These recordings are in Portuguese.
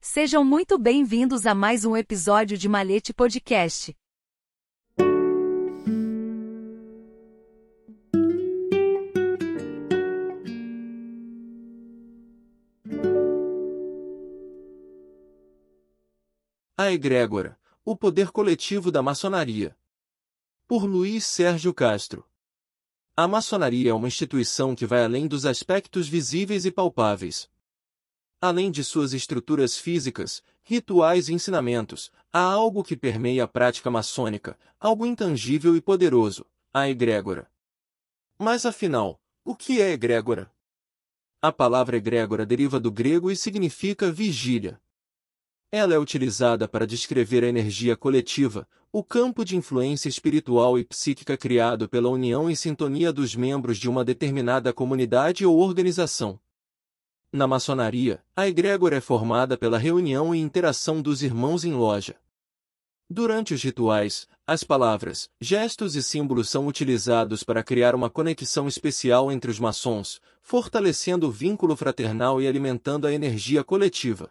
Sejam muito bem-vindos a mais um episódio de Malete Podcast. A Egrégora, o poder coletivo da maçonaria. Por Luiz Sérgio Castro. A maçonaria é uma instituição que vai além dos aspectos visíveis e palpáveis. Além de suas estruturas físicas, rituais e ensinamentos, há algo que permeia a prática maçônica, algo intangível e poderoso, a egrégora. Mas afinal, o que é egrégora? A palavra egrégora deriva do grego e significa vigília. Ela é utilizada para descrever a energia coletiva, o campo de influência espiritual e psíquica criado pela união e sintonia dos membros de uma determinada comunidade ou organização. Na maçonaria, a egrégora é formada pela reunião e interação dos irmãos em loja. Durante os rituais, as palavras, gestos e símbolos são utilizados para criar uma conexão especial entre os maçons, fortalecendo o vínculo fraternal e alimentando a energia coletiva.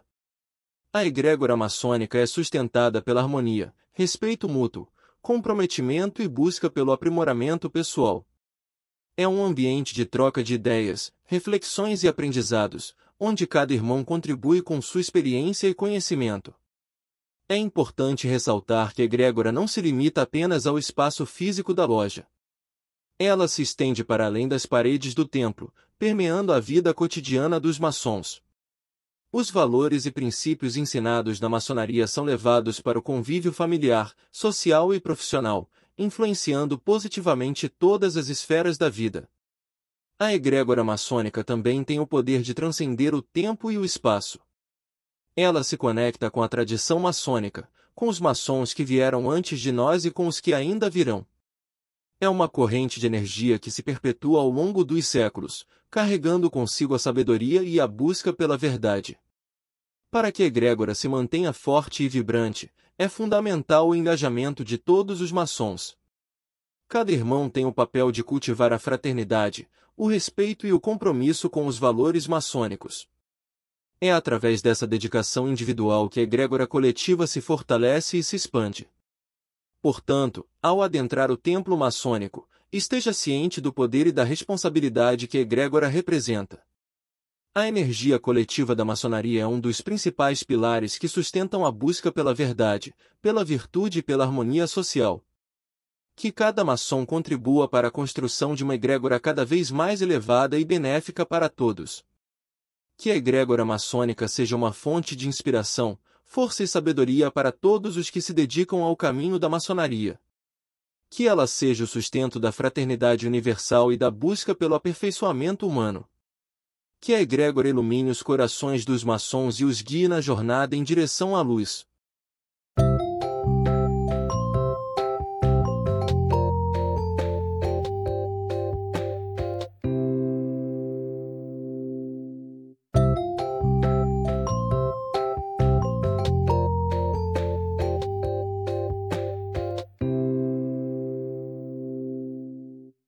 A egrégora maçônica é sustentada pela harmonia, respeito mútuo, comprometimento e busca pelo aprimoramento pessoal. É um ambiente de troca de ideias, reflexões e aprendizados, onde cada irmão contribui com sua experiência e conhecimento. É importante ressaltar que a egrégora não se limita apenas ao espaço físico da loja. Ela se estende para além das paredes do templo, permeando a vida cotidiana dos maçons. Os valores e princípios ensinados na maçonaria são levados para o convívio familiar, social e profissional, influenciando positivamente todas as esferas da vida. A egrégora maçônica também tem o poder de transcender o tempo e o espaço. Ela se conecta com a tradição maçônica, com os maçons que vieram antes de nós e com os que ainda virão. É uma corrente de energia que se perpetua ao longo dos séculos, carregando consigo a sabedoria e a busca pela verdade. Para que a egrégora se mantenha forte e vibrante, é fundamental o engajamento de todos os maçons. Cada irmão tem o papel de cultivar a fraternidade, o respeito e o compromisso com os valores maçônicos. É através dessa dedicação individual que a egrégora coletiva se fortalece e se expande. Portanto, ao adentrar o templo maçônico, esteja ciente do poder e da responsabilidade que a egrégora representa. A energia coletiva da maçonaria é um dos principais pilares que sustentam a busca pela verdade, pela virtude e pela harmonia social. Que cada maçom contribua para a construção de uma egrégora cada vez mais elevada e benéfica para todos. Que a egrégora maçônica seja uma fonte de inspiração, força e sabedoria para todos os que se dedicam ao caminho da maçonaria. Que ela seja o sustento da fraternidade universal e da busca pelo aperfeiçoamento humano. Que a egrégora ilumine os corações dos maçons e os guie na jornada em direção à luz.